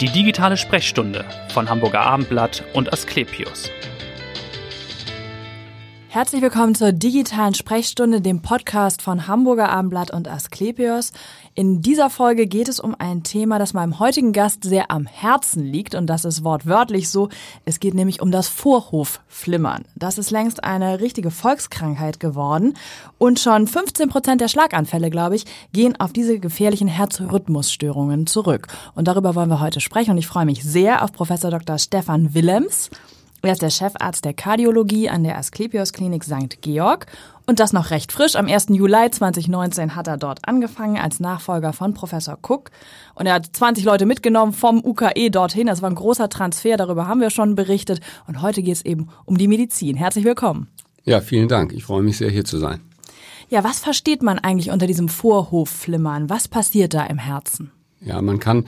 Die digitale Sprechstunde von Hamburger Abendblatt und Asklepios. Herzlich willkommen zur digitalen Sprechstunde, dem Podcast von Hamburger Abendblatt und Asklepios. In dieser Folge geht es um ein Thema, das meinem heutigen Gast sehr am Herzen liegt und das ist wortwörtlich so. Es geht nämlich um das Vorhofflimmern. Das ist längst eine richtige Volkskrankheit geworden und schon 15 Prozent der Schlaganfälle, glaube ich, gehen auf diese gefährlichen Herzrhythmusstörungen zurück. Und darüber wollen wir heute sprechen und ich freue mich sehr auf Professor Dr. Stefan Willems. Er ist der Chefarzt der Kardiologie an der Asklepios Klinik St. Georg und das noch recht frisch. Am 1. Juli 2019 hat er dort angefangen als Nachfolger von Professor Cook. Und er hat 20 Leute mitgenommen vom UKE dorthin. Das war ein großer Transfer, darüber haben wir schon berichtet. Und heute geht es eben um die Medizin. Herzlich willkommen. Ja, vielen Dank. Ich freue mich sehr, hier zu sein. Ja, was versteht man eigentlich unter diesem Vorhofflimmern? Was passiert da im Herzen? Ja, man kann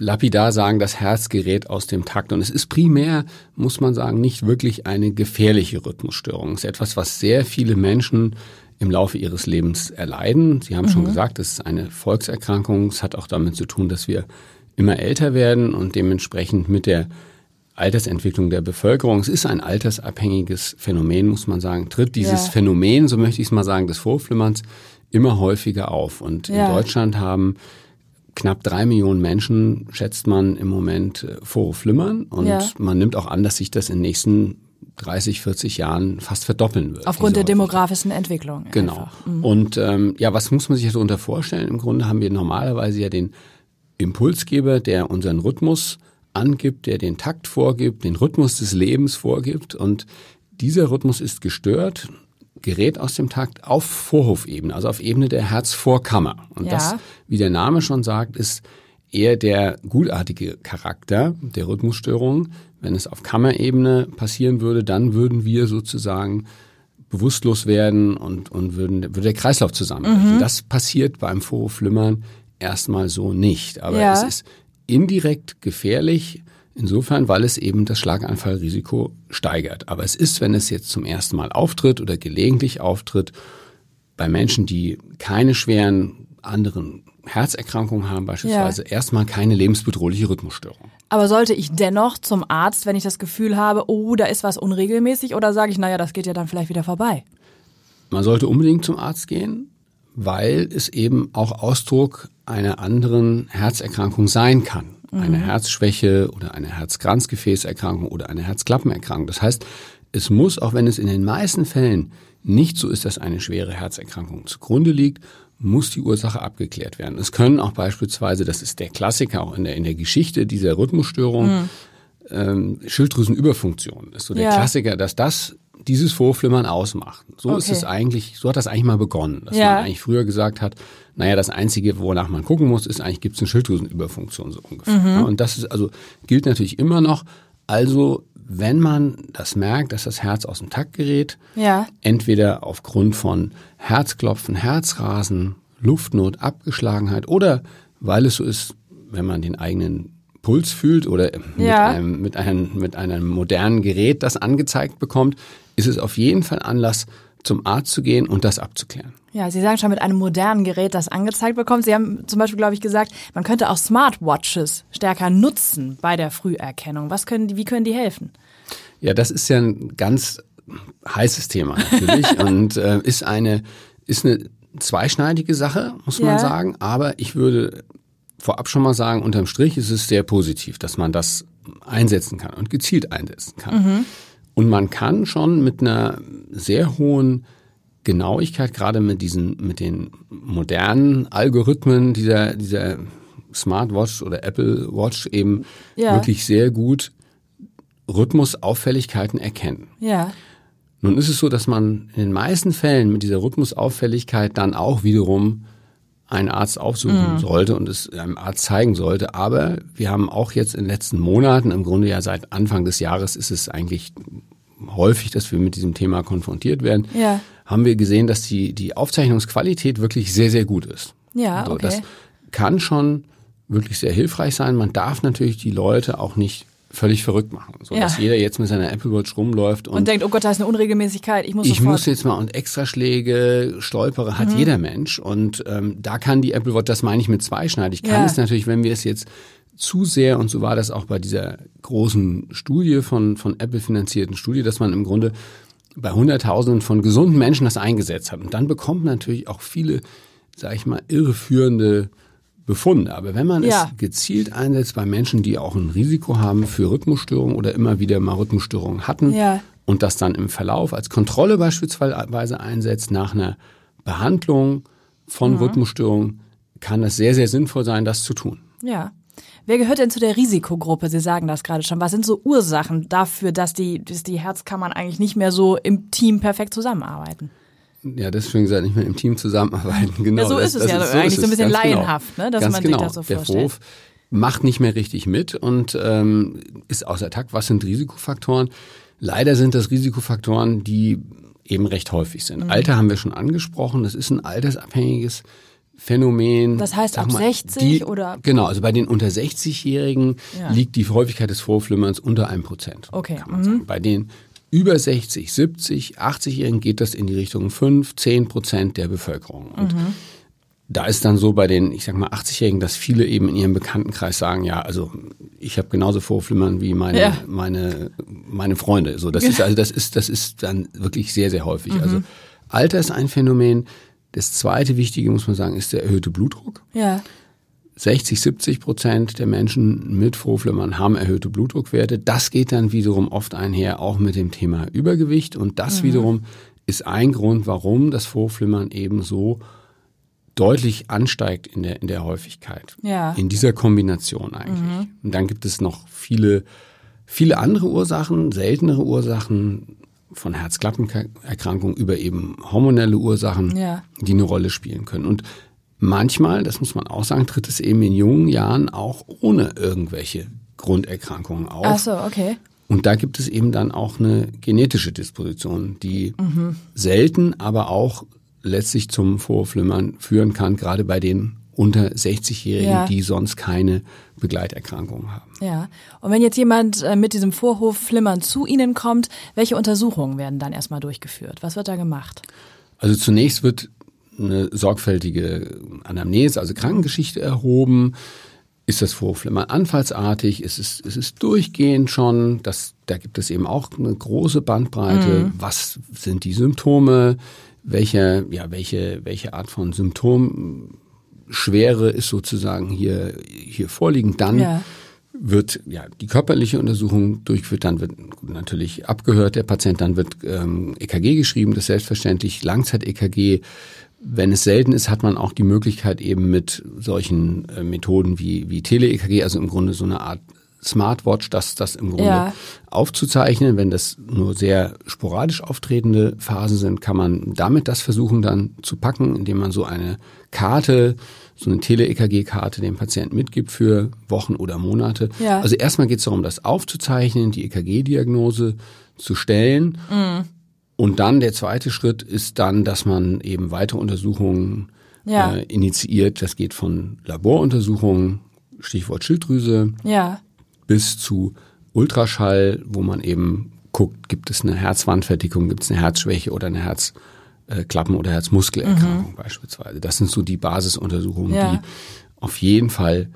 lapidar sagen, das Herz gerät aus dem Takt. Und es ist primär, muss man sagen, nicht wirklich eine gefährliche Rhythmusstörung. Es ist etwas, was sehr viele Menschen im Laufe ihres Lebens erleiden. Sie haben mhm. schon gesagt, es ist eine Volkserkrankung. Es hat auch damit zu tun, dass wir immer älter werden und dementsprechend mit der Altersentwicklung der Bevölkerung. Es ist ein altersabhängiges Phänomen, muss man sagen. Tritt dieses ja. Phänomen, so möchte ich es mal sagen, des Vorflimmerns immer häufiger auf. Und ja. in Deutschland haben knapp drei Millionen Menschen, schätzt man im Moment, äh, vorflimmern. Und ja. man nimmt auch an, dass sich das in den nächsten 30, 40 Jahren fast verdoppeln wird. Aufgrund der demografischen Entwicklung. Genau. Mhm. Und ähm, ja, was muss man sich darunter vorstellen? Im Grunde haben wir normalerweise ja den Impulsgeber, der unseren Rhythmus angibt, der den Takt vorgibt, den Rhythmus des Lebens vorgibt. Und dieser Rhythmus ist gestört gerät aus dem Takt auf Vorhofebene, also auf Ebene der Herzvorkammer. Und ja. das, wie der Name schon sagt, ist eher der gutartige Charakter der Rhythmusstörung. Wenn es auf Kammerebene passieren würde, dann würden wir sozusagen bewusstlos werden und, und würden, würde der Kreislauf zusammenbrechen. Mhm. Das passiert beim Vorhofflimmern erstmal so nicht. Aber ja. es ist indirekt gefährlich, Insofern, weil es eben das Schlaganfallrisiko steigert. Aber es ist, wenn es jetzt zum ersten Mal auftritt oder gelegentlich auftritt, bei Menschen, die keine schweren anderen Herzerkrankungen haben beispielsweise, ja. erstmal keine lebensbedrohliche Rhythmusstörung. Aber sollte ich dennoch zum Arzt, wenn ich das Gefühl habe, oh, da ist was unregelmäßig, oder sage ich, naja, das geht ja dann vielleicht wieder vorbei? Man sollte unbedingt zum Arzt gehen, weil es eben auch Ausdruck einer anderen Herzerkrankung sein kann eine mhm. Herzschwäche oder eine Herzkranzgefäßerkrankung oder eine Herzklappenerkrankung. Das heißt, es muss, auch wenn es in den meisten Fällen nicht so ist, dass eine schwere Herzerkrankung zugrunde liegt, muss die Ursache abgeklärt werden. Es können auch beispielsweise, das ist der Klassiker auch in der, in der Geschichte dieser Rhythmusstörung, mhm. ähm, Schilddrüsenüberfunktion. Das ist so der ja. Klassiker, dass das dieses Vorflimmern ausmacht. So okay. ist es eigentlich, so hat das eigentlich mal begonnen, dass ja. man eigentlich früher gesagt hat, naja, das Einzige, wonach man gucken muss, ist eigentlich, gibt es eine Schilddrüsenüberfunktion so ungefähr. Mhm. und das ist also, gilt natürlich immer noch. Also, wenn man das merkt, dass das Herz aus dem Takt gerät, ja. entweder aufgrund von Herzklopfen, Herzrasen, Luftnot, Abgeschlagenheit oder weil es so ist, wenn man den eigenen Puls fühlt oder ja. mit, einem, mit, einem, mit einem modernen Gerät das angezeigt bekommt, ist es auf jeden Fall Anlass, zum Arzt zu gehen und das abzuklären. Ja, Sie sagen schon mit einem modernen Gerät, das angezeigt bekommt. Sie haben zum Beispiel, glaube ich, gesagt, man könnte auch Smartwatches stärker nutzen bei der Früherkennung. Was können die, wie können die helfen? Ja, das ist ja ein ganz heißes Thema natürlich und äh, ist eine ist eine zweischneidige Sache, muss man ja. sagen. Aber ich würde vorab schon mal sagen, unterm Strich ist es sehr positiv, dass man das einsetzen kann und gezielt einsetzen kann. Mhm. Und man kann schon mit einer sehr hohen Genauigkeit, gerade mit diesen, mit den modernen Algorithmen dieser, dieser Smartwatch oder Apple Watch eben ja. wirklich sehr gut Rhythmusauffälligkeiten erkennen. Ja. Nun ist es so, dass man in den meisten Fällen mit dieser Rhythmusauffälligkeit dann auch wiederum einen Arzt aufsuchen mhm. sollte und es einem Arzt zeigen sollte. Aber wir haben auch jetzt in den letzten Monaten, im Grunde ja seit Anfang des Jahres ist es eigentlich häufig, dass wir mit diesem Thema konfrontiert werden, ja. haben wir gesehen, dass die, die Aufzeichnungsqualität wirklich sehr, sehr gut ist. Ja, okay. das kann schon wirklich sehr hilfreich sein. Man darf natürlich die Leute auch nicht völlig verrückt machen, so ja. dass jeder jetzt mit seiner Apple Watch rumläuft und, und denkt, oh Gott, da ist eine Unregelmäßigkeit, ich muss ich sofort. muss jetzt mal und Extraschläge, Stolpere hat mhm. jeder Mensch und ähm, da kann die Apple Watch, das meine ich mit zweischneidig, kann ja. es natürlich, wenn wir es jetzt zu sehr, und so war das auch bei dieser großen Studie von, von Apple finanzierten Studie, dass man im Grunde bei Hunderttausenden von gesunden Menschen das eingesetzt hat. Und dann bekommt man natürlich auch viele, sage ich mal, irreführende Befunde. Aber wenn man ja. es gezielt einsetzt bei Menschen, die auch ein Risiko haben für Rhythmusstörungen oder immer wieder mal Rhythmusstörungen hatten ja. und das dann im Verlauf als Kontrolle beispielsweise einsetzt nach einer Behandlung von mhm. Rhythmusstörungen, kann es sehr, sehr sinnvoll sein, das zu tun. Ja. Wer gehört denn zu der Risikogruppe? Sie sagen das gerade schon. Was sind so Ursachen dafür, dass die, dass die Herzkammern eigentlich nicht mehr so im Team perfekt zusammenarbeiten? Ja, deswegen gesagt, nicht mehr im Team zusammenarbeiten. Genau. Ja, so ist es ja ist, so eigentlich so ein bisschen genau. laienhaft, genau. ne, dass ganz man genau. sich das so vorstellt. Der Vorwurf macht nicht mehr richtig mit und ähm, ist außer Takt. Was sind Risikofaktoren? Leider sind das Risikofaktoren, die eben recht häufig sind. Mhm. Alter haben wir schon angesprochen. Das ist ein altersabhängiges Phänomen. Das heißt ab mal, 60 die, oder? Genau, also bei den unter 60-Jährigen ja. liegt die Häufigkeit des Vorflimmerns unter einem Prozent. Okay. Kann man mhm. sagen. Bei den über 60, 70, 80-Jährigen geht das in die Richtung 5, 10 Prozent der Bevölkerung. Und mhm. da ist dann so bei den, ich sag mal, 80-Jährigen, dass viele eben in ihrem Bekanntenkreis sagen, ja, also ich habe genauso Vorflimmern wie meine, ja. meine, meine Freunde. So, das ist also das ist, das ist dann wirklich sehr, sehr häufig. Mhm. Also Alter ist ein Phänomen. Das zweite Wichtige, muss man sagen, ist der erhöhte Blutdruck. Ja. 60, 70 Prozent der Menschen mit Vorflimmern haben erhöhte Blutdruckwerte. Das geht dann wiederum oft einher auch mit dem Thema Übergewicht. Und das mhm. wiederum ist ein Grund, warum das Vorflimmern eben so deutlich ansteigt in der, in der Häufigkeit. Ja. In dieser Kombination eigentlich. Mhm. Und dann gibt es noch viele, viele andere Ursachen, seltenere Ursachen, von Herzklappenerkrankungen über eben hormonelle Ursachen, ja. die eine Rolle spielen können. Und manchmal, das muss man auch sagen, tritt es eben in jungen Jahren auch ohne irgendwelche Grunderkrankungen auf. Ach so, okay. Und da gibt es eben dann auch eine genetische Disposition, die mhm. selten, aber auch letztlich zum Vorflimmern führen kann, gerade bei den unter 60-Jährigen, ja. die sonst keine Begleiterkrankungen haben. Ja. Und wenn jetzt jemand äh, mit diesem Vorhofflimmern zu Ihnen kommt, welche Untersuchungen werden dann erstmal durchgeführt? Was wird da gemacht? Also zunächst wird eine sorgfältige Anamnese, also Krankengeschichte erhoben. Ist das Vorhofflimmern anfallsartig? Ist es, ist es durchgehend schon? Das, da gibt es eben auch eine große Bandbreite. Mhm. Was sind die Symptome? Welche, ja, welche, welche Art von Symptom Schwere ist sozusagen hier, hier vorliegend. Dann ja. wird ja die körperliche Untersuchung durchgeführt, dann wird natürlich abgehört der Patient, dann wird ähm, EKG geschrieben, das ist selbstverständlich Langzeit-EKG. Wenn es selten ist, hat man auch die Möglichkeit eben mit solchen äh, Methoden wie, wie Tele-EKG, also im Grunde so eine Art Smartwatch, das, das im Grunde ja. aufzuzeichnen. Wenn das nur sehr sporadisch auftretende Phasen sind, kann man damit das versuchen dann zu packen, indem man so eine Karte, so eine Tele-EKG-Karte dem Patienten mitgibt für Wochen oder Monate. Ja. Also erstmal geht es darum, das aufzuzeichnen, die EKG-Diagnose zu stellen. Mhm. Und dann der zweite Schritt ist dann, dass man eben weitere Untersuchungen ja. äh, initiiert. Das geht von Laboruntersuchungen, Stichwort Schilddrüse, ja bis zu Ultraschall, wo man eben guckt, gibt es eine Herzwandverdickung, gibt es eine Herzschwäche oder eine Herzklappen- oder Herzmuskelerkrankung mhm. beispielsweise. Das sind so die Basisuntersuchungen, ja. die auf jeden Fall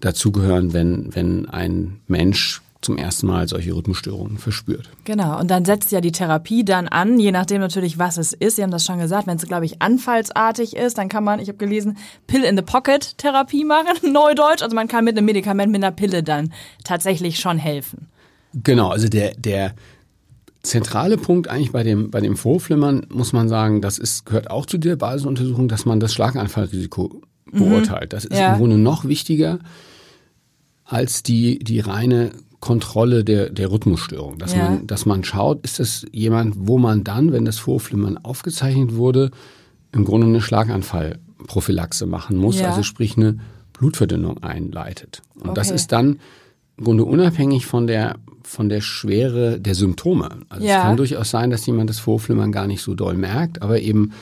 dazugehören, wenn, wenn ein Mensch zum ersten Mal solche Rhythmusstörungen verspürt. Genau, und dann setzt ja die Therapie dann an, je nachdem natürlich, was es ist. Sie haben das schon gesagt, wenn es, glaube ich, anfallsartig ist, dann kann man, ich habe gelesen, Pill-in-the-Pocket-Therapie machen, Neudeutsch. Also man kann mit einem Medikament, mit einer Pille dann tatsächlich schon helfen. Genau, also der, der zentrale Punkt eigentlich bei dem, bei dem Vorflimmern, muss man sagen, das ist, gehört auch zu der Basisuntersuchung, dass man das Schlaganfallrisiko mhm. beurteilt. Das ist ja. im Grunde noch wichtiger als die, die reine Kontrolle der, der Rhythmusstörung. Dass, ja. man, dass man schaut, ist das jemand, wo man dann, wenn das Vorflimmern aufgezeichnet wurde, im Grunde eine Schlaganfallprophylaxe machen muss, ja. also sprich eine Blutverdünnung einleitet. Und okay. das ist dann im Grunde unabhängig von der, von der Schwere der Symptome. Also ja. es kann durchaus sein, dass jemand das Vorflimmern gar nicht so doll merkt, aber eben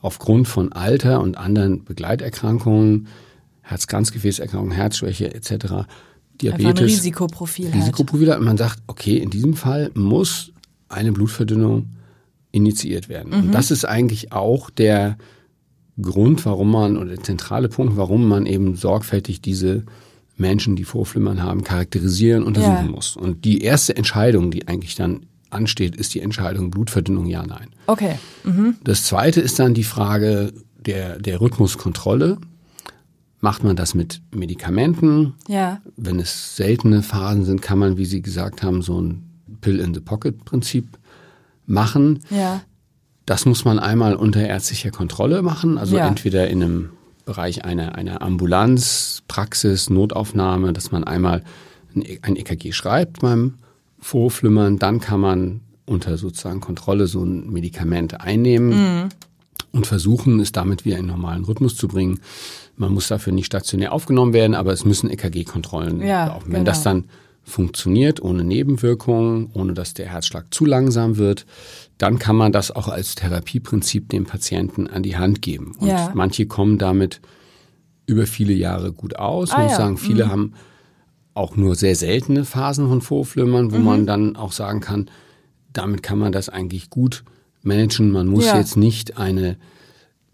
aufgrund von Alter und anderen Begleiterkrankungen, Herz-Kranzgefäßerkrankungen, Herzschwäche etc., Diabetes. Einfach ein Risikoprofil. Risikoprofil hat. Und man sagt, okay, in diesem Fall muss eine Blutverdünnung initiiert werden. Mhm. Und das ist eigentlich auch der Grund, warum man, oder der zentrale Punkt, warum man eben sorgfältig diese Menschen, die Vorflimmern haben, charakterisieren, untersuchen Ja. muss. Und die erste Entscheidung, die eigentlich dann ansteht, ist die Entscheidung Blutverdünnung ja, nein. Okay. Das zweite ist dann die Frage der, der Rhythmuskontrolle. Macht man das mit Medikamenten? Ja. Wenn es seltene Phasen sind, kann man, wie Sie gesagt haben, so ein Pill-in-the-Pocket-Prinzip machen. Ja. Das muss man einmal unter ärztlicher Kontrolle machen, also Ja. entweder in einem Bereich einer, einer Ambulanz, Praxis, Notaufnahme, dass man einmal ein, E- EKG schreibt beim Vorflimmern, dann kann man unter sozusagen Kontrolle so ein Medikament einnehmen und versuchen, es damit wieder in normalen Rhythmus zu bringen. Man muss dafür nicht stationär aufgenommen werden, aber es müssen EKG-Kontrollen Ja, laufen. Wenn genau. das dann funktioniert, ohne Nebenwirkungen, ohne dass der Herzschlag zu langsam wird, dann kann man das auch als Therapieprinzip dem Patienten an die Hand geben. Und Ja. manche kommen damit über viele Jahre gut aus. Ah, muss ja. sagen, viele haben auch nur sehr seltene Phasen von Vorflimmern, Mhm. wo man dann auch sagen kann, damit kann man das eigentlich gut managen. Man muss Ja. jetzt nicht eine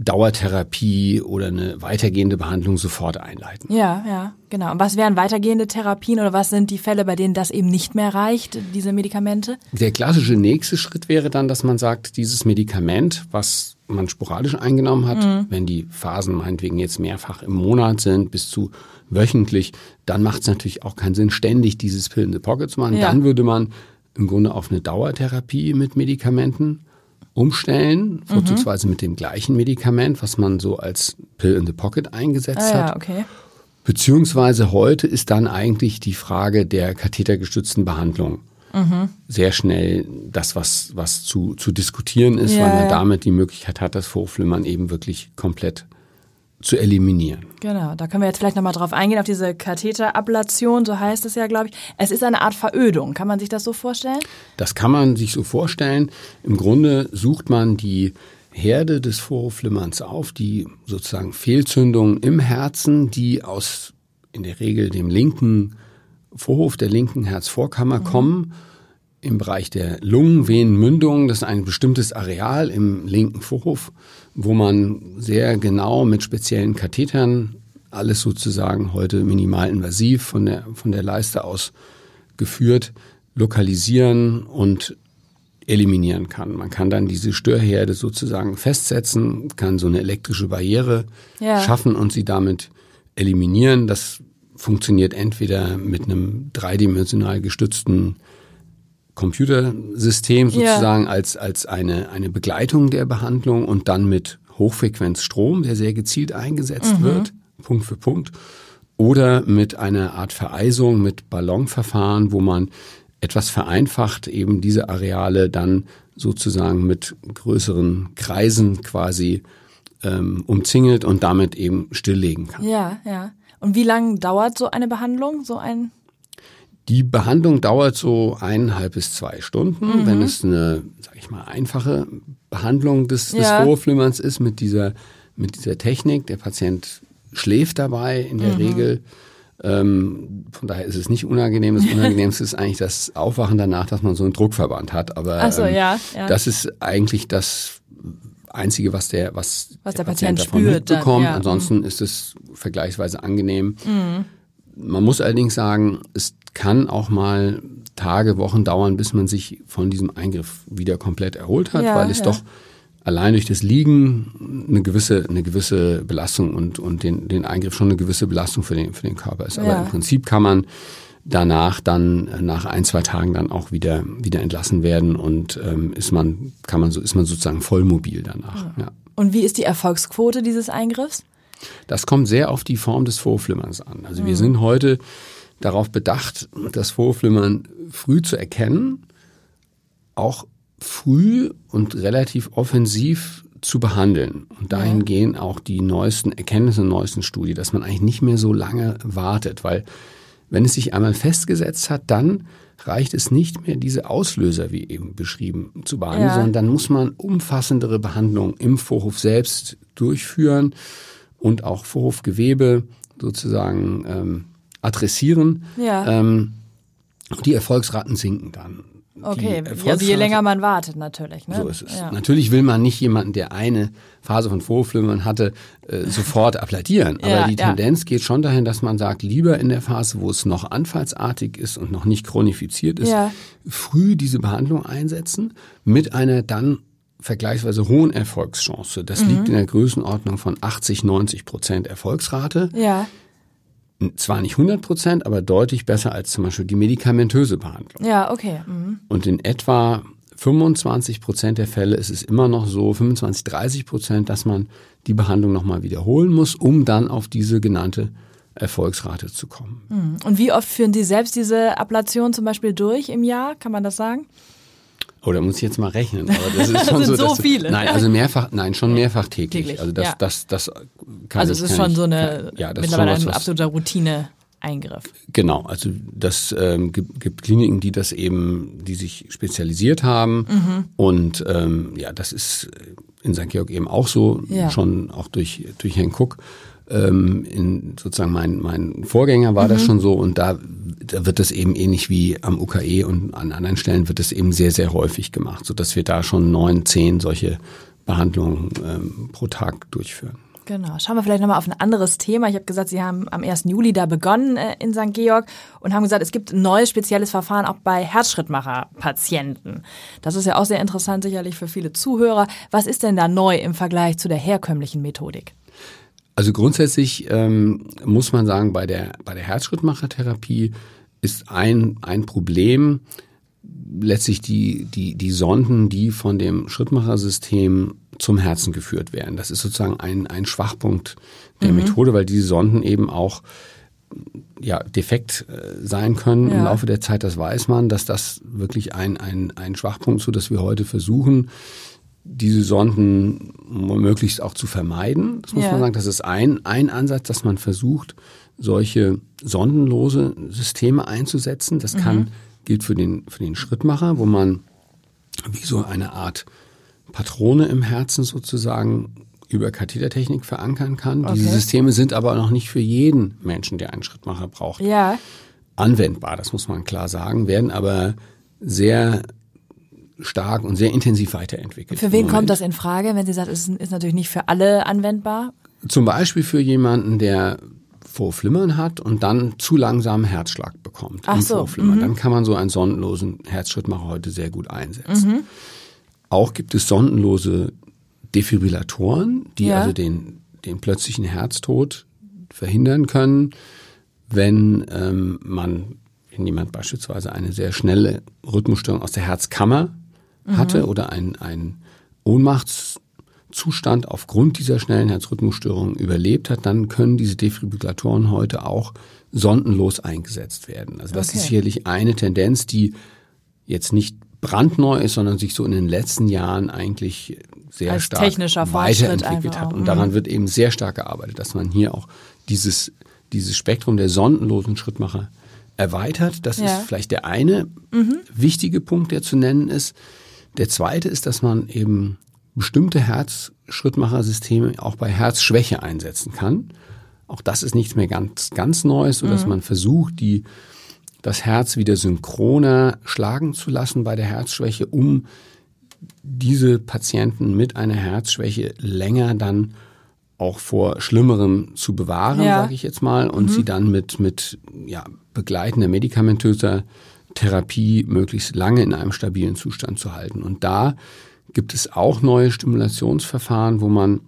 Dauertherapie oder eine weitergehende Behandlung sofort einleiten. Ja, ja, genau. Und was wären weitergehende Therapien oder was sind die Fälle, bei denen das eben nicht mehr reicht, diese Medikamente? Der klassische nächste Schritt wäre dann, dass man sagt, dieses Medikament, was man sporadisch eingenommen hat, wenn die Phasen meinetwegen jetzt mehrfach im Monat sind, bis zu wöchentlich, dann macht es natürlich auch keinen Sinn, ständig dieses Pill in the Pocket zu machen. Ja. Dann würde man im Grunde auf eine Dauertherapie mit Medikamenten umstellen, vorzugsweise mit dem gleichen Medikament, was man so als Pill in the Pocket eingesetzt Ah, hat. ja, okay. Beziehungsweise heute ist dann eigentlich die Frage der kathetergestützten Behandlung sehr schnell das, was, was zu, zu diskutieren ist, Ja, weil man ja. damit die Möglichkeit hat, das Vorflimmern eben wirklich komplett zu eliminieren. Genau, da können wir jetzt vielleicht nochmal drauf eingehen, auf diese Katheterablation, so heißt es ja, glaube ich. Es ist eine Art Verödung, kann man sich das so vorstellen? Das kann man sich so vorstellen. Im Grunde sucht man die Herde des Vorhofflimmerns auf, die sozusagen Fehlzündungen im Herzen, die aus in der Regel dem linken Vorhof, der linken Herzvorkammer kommen. Im Bereich der Lungenvenenmündung, das ist ein bestimmtes Areal im linken Vorhof, wo man sehr genau mit speziellen Kathetern alles sozusagen heute minimalinvasiv von der, von der Leiste aus geführt, lokalisieren und eliminieren kann. Man kann dann diese Störherde sozusagen festsetzen, kann so eine elektrische Barriere Ja. schaffen und sie damit eliminieren. Das funktioniert entweder mit einem dreidimensional gestützten Computersystem Ja. sozusagen als, als eine, eine Begleitung der Behandlung und dann mit Hochfrequenzstrom, der sehr gezielt eingesetzt wird, Punkt für Punkt. Oder mit einer Art Vereisung, mit Ballonverfahren, wo man etwas vereinfacht eben diese Areale dann sozusagen mit größeren Kreisen quasi ähm, umzingelt und damit eben stilllegen kann. Ja, ja. Und wie lange dauert so eine Behandlung, so ein? Die Behandlung dauert so eineinhalb bis zwei Stunden, wenn es eine, sag ich mal, einfache Behandlung des, des Ja. Vorflimmerns ist mit dieser, mit dieser Technik. Der Patient schläft dabei in der Regel. Ähm, von daher ist es nicht unangenehm. Das Unangenehmste ist eigentlich das Aufwachen danach, dass man so einen Druckverband hat. Aber so, ähm, ja, ja. das ist eigentlich das Einzige, was der, was, Was der Patient Patient davon spürt dann, mitbekommt. ja. Ansonsten ist es vergleichsweise angenehm. Mhm. Man muss allerdings sagen, es kann auch mal Tage, Wochen dauern, bis man sich von diesem Eingriff wieder komplett erholt hat, Ja, weil es ja. doch allein durch das Liegen eine gewisse, eine gewisse Belastung und, und den, den Eingriff schon eine gewisse Belastung für den, für den Körper ist. Aber Ja. im Prinzip kann man danach dann nach ein, zwei Tagen dann auch wieder, wieder entlassen werden und ähm, ist man, kann man so, ist man sozusagen vollmobil danach. Ja. Und wie ist die Erfolgsquote dieses Eingriffs? Das kommt sehr auf die Form des Vorflimmerns an. Also wir sind heute darauf bedacht, das Vorflimmern früh zu erkennen, auch früh und relativ offensiv zu behandeln. Und dahin gehen auch die neuesten Erkenntnisse neuesten Studien, dass man eigentlich nicht mehr so lange wartet, weil wenn es sich einmal festgesetzt hat, dann reicht es nicht mehr, diese Auslöser, wie eben beschrieben, zu behandeln, Ja. sondern dann muss man umfassendere Behandlungen im Vorhof selbst durchführen und auch Vorhofgewebe sozusagen ähm, adressieren. Ja. Ähm, die Erfolgsraten sinken dann. Okay, also je länger man wartet natürlich. Ne? So ist es. Ja. Natürlich will man nicht jemanden, der eine Phase von Vorflimmern hatte, äh, sofort applaudieren. Aber ja, die Tendenz ja. geht schon dahin, dass man sagt, lieber in der Phase, wo es noch anfallsartig ist und noch nicht chronifiziert ist, früh diese Behandlung einsetzen mit einer dann vergleichsweise hohen Erfolgschance. Das mhm. liegt in der Größenordnung von 80, 90 Prozent Erfolgsrate. Ja. Zwar nicht 100 Prozent, aber deutlich besser als zum Beispiel die medikamentöse Behandlung. Ja, okay. Mhm. Und in etwa 25 Prozent der Fälle ist es immer noch so, 25, 30 Prozent, dass man die Behandlung nochmal wiederholen muss, um dann auf diese genannte Erfolgsrate zu kommen. Mhm. Und wie oft führen Sie selbst diese Ablation zum Beispiel durch im Jahr? Kann man das sagen? Oh, da muss ich jetzt mal rechnen. Aber das ist schon das so, so viele. Nein, also mehrfach, nein, schon mehrfach täglich. täglich also das, ja. das, das kann Also es ist schon so eine ja, das mittlerweile ist schon was, ein absoluter Routine. Eingriff. Genau, also das ähm, gibt, gibt Kliniken, die das eben, die sich spezialisiert haben mhm. und ähm, ja, das ist in St. Georg eben auch so, ja. schon auch durch durch Herrn Cook. Ähm, in sozusagen mein mein Vorgänger war mhm. das schon so und da da wird das eben ähnlich wie am UKE und an anderen Stellen wird das eben sehr, sehr häufig gemacht, so dass wir da schon neun, zehn solche Behandlungen ähm, pro Tag durchführen. Genau. Schauen wir vielleicht nochmal auf ein anderes Thema. Ich habe gesagt, Sie haben am 1. Juli da begonnen äh, in St. Georg und haben gesagt, es gibt ein neues spezielles Verfahren auch bei Herzschrittmacher-Patienten. Das ist ja auch sehr interessant sicherlich für viele Zuhörer. Was ist denn da neu im Vergleich zu der herkömmlichen Methodik? Also grundsätzlich ähm, muss man sagen, bei der, bei der Herzschrittmachertherapie ist ein, ein Problem letztlich die, die, die Sonden, die von dem Schrittmachersystem zum Herzen geführt werden. Das ist sozusagen ein, ein Schwachpunkt der mhm. Methode, weil diese Sonden eben auch ja, defekt äh, sein können ja. im Laufe der Zeit, das weiß man, dass das wirklich ein, ein, ein Schwachpunkt ist, so dass wir heute versuchen, diese Sonden möglichst auch zu vermeiden. Das muss ja. man sagen. Das ist ein, ein Ansatz, dass man versucht, solche sondenlose Systeme einzusetzen. Das kann, mhm. gilt für den, für den Schrittmacher, wo man wie so eine Art Patrone im Herzen sozusagen über Kathetertechnik verankern kann. Okay. Diese Systeme sind aber noch nicht für jeden Menschen, der einen Schrittmacher braucht, ja. anwendbar. Das muss man klar sagen, werden aber sehr stark und sehr intensiv weiterentwickelt. Für wen kommt das in Frage, wenn Sie sagen, es ist, ist natürlich nicht für alle anwendbar? Zum Beispiel für jemanden, der Vorflimmern hat und dann zu langsamen Herzschlag bekommt Ach im so. Vorflimmern. Mhm. Dann kann man so einen sondenlosen Herzschrittmacher heute sehr gut einsetzen. Mhm. Auch gibt es sondenlose Defibrillatoren, die ja. also den, den plötzlichen Herztod verhindern können, wenn ähm, man, wenn jemand beispielsweise eine sehr schnelle Rhythmusstörung aus der Herzkammer hatte mhm. oder ein, ein Ohnmachtszustand aufgrund dieser schnellen Herzrhythmusstörung überlebt hat, dann können diese Defibrillatoren heute auch sondenlos eingesetzt werden. Also das okay. ist sicherlich eine Tendenz, die jetzt nicht brandneu ist, sondern sich so in den letzten Jahren eigentlich sehr Als stark weiterentwickelt hat. Und daran mhm. wird eben sehr stark gearbeitet, dass man hier auch dieses, dieses Spektrum der sondenlosen Schrittmacher erweitert. Das ja. ist vielleicht der eine mhm. wichtige Punkt, der zu nennen ist. Der zweite ist, dass man eben bestimmte Herzschrittmachersysteme auch bei Herzschwäche einsetzen kann. Auch das ist nichts mehr ganz, ganz Neues, so dass mhm. man versucht, die, das Herz wieder synchroner schlagen zu lassen bei der Herzschwäche, um diese Patienten mit einer Herzschwäche länger dann auch vor Schlimmerem zu bewahren, ja. sage ich jetzt mal, und mhm. sie dann mit, mit ja, begleitender medikamentöser Therapie möglichst lange in einem stabilen Zustand zu halten. Und da gibt es auch neue Stimulationsverfahren, wo man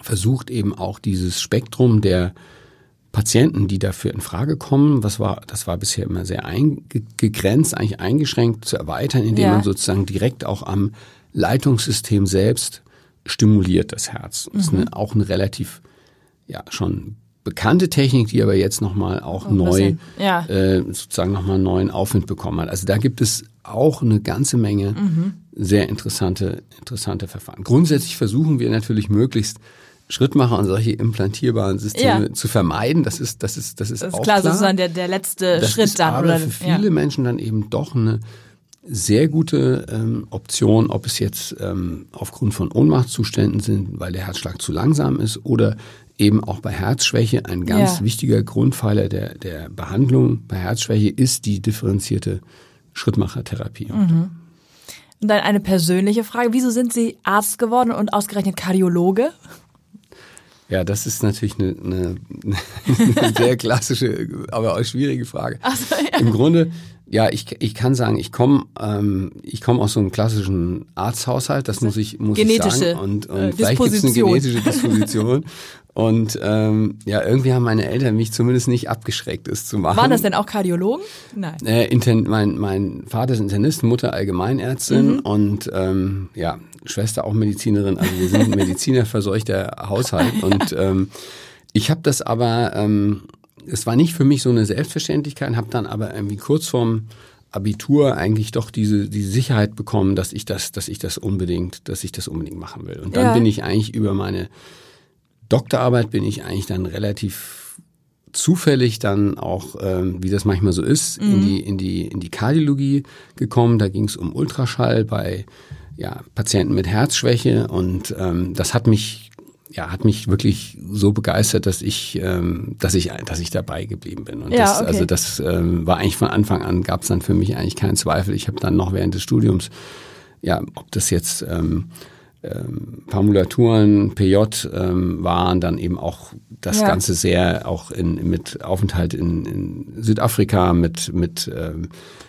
versucht eben auch dieses Spektrum der Patienten, die dafür in Frage kommen, was war, das war bisher immer sehr eingegrenzt, eigentlich eingeschränkt zu erweitern, indem ja. man sozusagen direkt auch am Leitungssystem selbst stimuliert das Herz. Das ist eine, mhm. auch eine relativ, ja, schon bekannte Technik, die aber jetzt nochmal auch Ein neu, ja. äh, sozusagen nochmal einen neuen Aufwind bekommen hat. Also da gibt es auch eine ganze Menge mhm. sehr interessante, interessante Verfahren. Grundsätzlich versuchen wir natürlich möglichst Schrittmacher und solche implantierbaren Systeme ja. zu vermeiden. Das ist, das ist, das ist, das ist auch klar. klar. sozusagen der, der letzte das Schritt ist dann. Aber oder, für viele ja. Menschen dann eben doch eine sehr gute ähm, Option, ob es jetzt ähm, aufgrund von Ohnmachtszuständen sind, weil der Herzschlag zu langsam ist oder eben auch bei Herzschwäche ein ganz ja. wichtiger Grundpfeiler der, der Behandlung bei Herzschwäche ist die differenzierte Schrittmachertherapie. Mhm. Und dann eine persönliche Frage. Wieso sind Sie Arzt geworden und ausgerechnet Kardiologe? Ja, das ist natürlich eine, eine, eine sehr klassische, aber auch schwierige Frage. So, ja. Im Grunde, ja, ich, ich kann sagen, ich komme ähm, ich komme aus so einem klassischen Arzthaushalt, das muss ich muss Genetische, ich sagen. Und, und äh, vielleicht gibt es eine genetische Disposition. Und ähm, ja, irgendwie haben meine Eltern mich zumindest nicht abgeschreckt, es zu machen. Waren das denn auch Kardiologen? Nein. Äh, intern, mein, mein Vater ist Internist, Mutter Allgemeinärztin Mhm. und ähm, ja, Schwester auch Medizinerin. Also wir sind ein medizinerverseuchter Haushalt. Und ähm, ich habe das aber, ähm, es war nicht für mich so eine Selbstverständlichkeit, habe dann aber irgendwie kurz vorm Abitur eigentlich doch diese, diese Sicherheit bekommen, dass ich das, dass ich das unbedingt, dass ich das unbedingt machen will. Und dann Ja. bin ich eigentlich über meine Doktorarbeit bin ich eigentlich dann relativ zufällig dann auch, ähm, wie das manchmal so ist, in die in die in die Kardiologie gekommen. Da ging es um Ultraschall bei ja, Patienten mit Herzschwäche und ähm, das hat mich ja hat mich wirklich so begeistert, dass ich ähm, dass ich dass ich dabei geblieben bin und Ja, das okay. also das ähm, war eigentlich von Anfang an gab es dann für mich eigentlich keinen Zweifel. Ich habe dann noch während des Studiums ja, ob das jetzt ähm, ähm, Formulaturen, PJ ähm, waren, dann eben auch das Ja. Ganze sehr auch in, mit Aufenthalt in, in Südafrika, mit, mit ähm,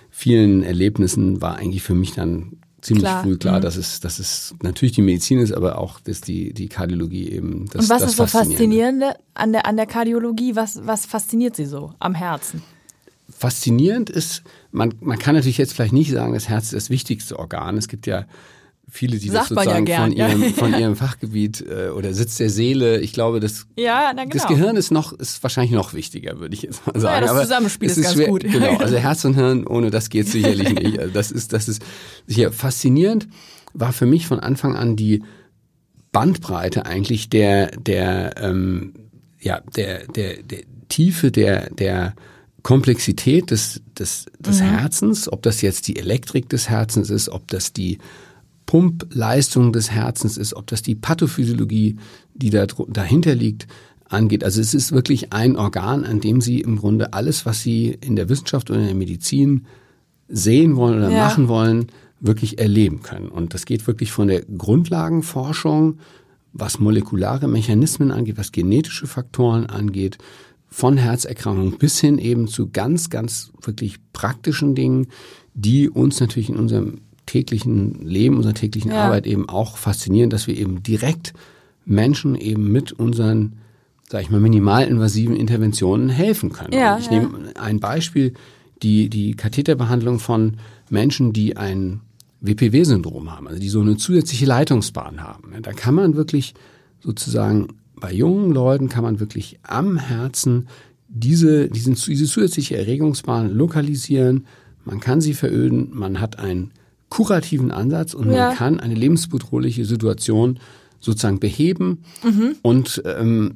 vielen Erlebnissen, war eigentlich für mich dann ziemlich Klar. früh klar, Mhm. dass es, dass es natürlich die Medizin ist, aber auch dass die, die Kardiologie eben das Und was das ist so Faszinierende. faszinierende an der, an der Kardiologie? Was, was fasziniert Sie so am Herzen? faszinierend ist, man, man kann natürlich jetzt vielleicht nicht sagen, das Herz ist das wichtigste Organ. Es gibt ja viele, die Sagt das ja sozusagen gern, von, ja. ihrem, von ihrem Fachgebiet äh, oder Sitz der Seele. Ich glaube, das, Ja, na genau. das Gehirn ist noch, ist wahrscheinlich noch wichtiger, würde ich jetzt mal sagen. das Aber Zusammenspiel es ist ganz schwer, gut. Genau, also Herz und Hirn, ohne das geht sicherlich nicht. Also das ist, das ist sicher faszinierend. War für mich von Anfang an die Bandbreite eigentlich der, der, ähm, ja, der, der, der Tiefe der, der Komplexität des, des, des Herzens, ob das jetzt die Elektrik des Herzens ist, ob das die Pumpleistung des Herzens ist, ob das die Pathophysiologie, die da dahinter liegt, angeht. Also es ist wirklich ein Organ, an dem Sie im Grunde alles, was Sie in der Wissenschaft oder in der Medizin sehen wollen oder Ja. machen wollen, wirklich erleben können. Und das geht wirklich von der Grundlagenforschung, was molekulare Mechanismen angeht, was genetische Faktoren angeht, von Herzerkrankungen bis hin eben zu ganz, ganz wirklich praktischen Dingen, die uns natürlich in unserem täglichen Leben, unserer täglichen Ja. Arbeit eben auch faszinieren, dass wir eben direkt Menschen eben mit unseren, sag ich mal, minimalinvasiven Interventionen helfen können. Ja, ich ja. nehme ein Beispiel, die, die Katheterbehandlung von Menschen, die ein WPW-Syndrom haben, also die so eine zusätzliche Leitungsbahn haben. Da kann man wirklich sozusagen bei jungen Leuten kann man wirklich am Herzen diese, diesen, diese zusätzliche Erregungsbahn lokalisieren. Man kann sie veröden, man hat einen kurativen Ansatz und Ja. man kann eine lebensbedrohliche Situation sozusagen beheben. Mhm. Und ähm,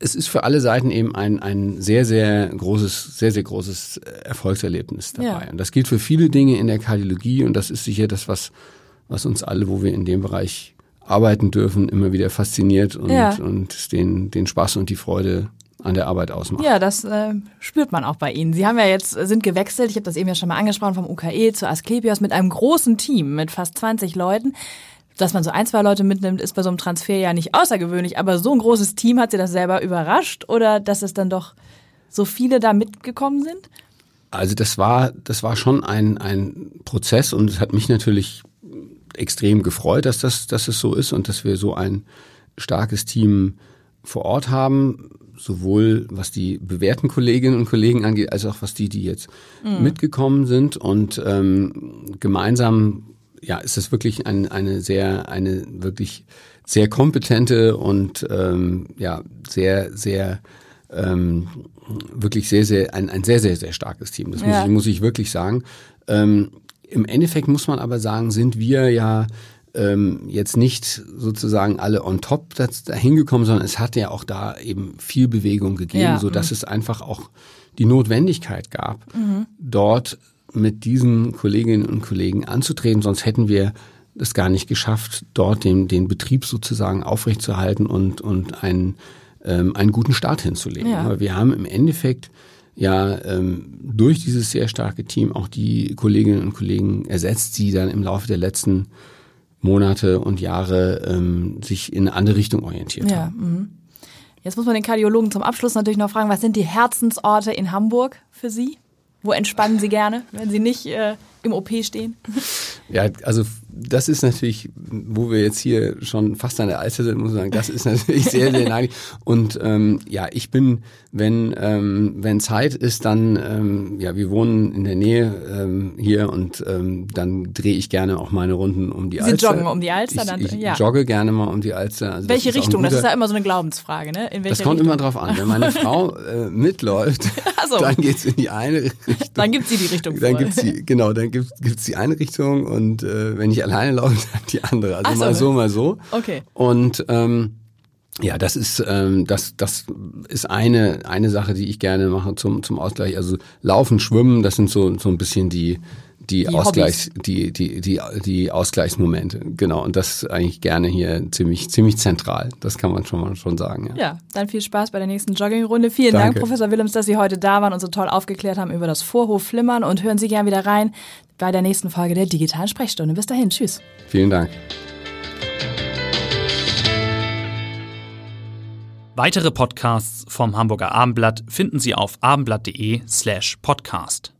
es ist für alle Seiten eben ein, ein sehr, sehr großes, sehr, sehr großes äh, Erfolgserlebnis dabei. Ja. Und das gilt für viele Dinge in der Kardiologie und das ist sicher das, was, was uns alle, wo wir in dem Bereich arbeiten dürfen, immer wieder fasziniert und, Ja. und den, den Spaß und die Freude an der Arbeit ausmacht. Ja, das äh, spürt man auch bei Ihnen. Sie haben ja jetzt äh, sind gewechselt, ich habe das eben ja schon mal angesprochen, vom UKE zu Asklepios mit einem großen Team mit fast 20 Leuten. Dass man so ein, zwei Leute mitnimmt, ist bei so einem Transfer ja nicht außergewöhnlich, aber so ein großes Team hat Sie das selber überrascht oder dass es dann doch so viele da mitgekommen sind? Also das war, das war schon ein, ein Prozess und es hat mich natürlich extrem gefreut, dass das, dass es so ist und dass wir so ein starkes Team vor Ort haben, sowohl was die bewährten Kolleginnen und Kollegen angeht, als auch was die, die jetzt mitgekommen sind und ähm, gemeinsam ja, ist es wirklich ein, eine sehr, eine wirklich sehr kompetente und ähm, ja sehr, sehr ähm, wirklich sehr, sehr, ein, ein sehr, sehr, sehr starkes Team. Das muss, Ja. ich, muss ich wirklich sagen. Ähm, Im Endeffekt muss man aber sagen, sind wir ja ähm, jetzt nicht sozusagen alle on top dahin gekommen, sondern es hat ja auch da eben viel Bewegung gegeben, Ja, so dass es einfach auch die Notwendigkeit gab, dort mit diesen Kolleginnen und Kollegen anzutreten, sonst hätten wir es gar nicht geschafft, dort den, den Betrieb sozusagen aufrechtzuerhalten und, und einen, ähm, einen guten Start hinzulegen. Ja. Aber wir haben im Endeffekt ja ähm, durch dieses sehr starke Team auch die Kolleginnen und Kollegen ersetzt, die dann im Laufe der letzten Monate und Jahre ähm, sich in eine andere Richtung orientiert ja, haben. Mh. Jetzt muss man den Kardiologen zum Abschluss natürlich noch fragen, was sind die Herzensorte in Hamburg für Sie? Wo entspannen Sie gerne, wenn Sie nicht äh, im OP stehen? Ja, also das ist natürlich, wo wir jetzt hier schon fast an der Alster sind, muss man sagen, das ist natürlich sehr, sehr naheliegend. Und ähm, ja, ich bin, wenn ähm, wenn Zeit ist, dann ähm, ja, wir wohnen in der Nähe ähm, hier und ähm, dann drehe ich gerne auch meine Runden um die Sie Alster. joggen um die Alster, ich, dann ich ja. jogge gerne mal um die Alster. Also das Welche ein Richtung? Das guter- ist ja immer so eine Glaubensfrage, ne? In welche das kommt Richtung? immer drauf an. Wenn meine Frau äh, mitläuft, so. dann geht's in die eine Richtung. Dann gibt sie die Richtung Dann vor. gibt's die, genau, dann gibt's, gibt's die eine Richtung und äh, wenn ich alleine laufe, dann die andere. Also so. mal so, mal so. Okay. Und ähm, ja, das ist ähm, das das ist eine eine Sache, die ich gerne mache zum zum Ausgleich. Also Laufen, Schwimmen, das sind so so ein bisschen die die, Die Ausgleichs die die die die Ausgleichsmomente. Genau und das eigentlich gerne hier ziemlich ziemlich zentral. Das kann man schon mal schon sagen. Ja. Ja, dann viel Spaß bei der nächsten Joggingrunde. Vielen Dank, Danke. Professor Willems, dass Sie heute da waren und so toll aufgeklärt haben über das Vorhof-Flimmern. Und hören Sie gern wieder rein bei der nächsten Folge der digitalen Sprechstunde. Bis dahin, tschüss. Vielen Dank. Weitere Podcasts vom Hamburger Abendblatt finden Sie auf abendblatt.de slash podcast.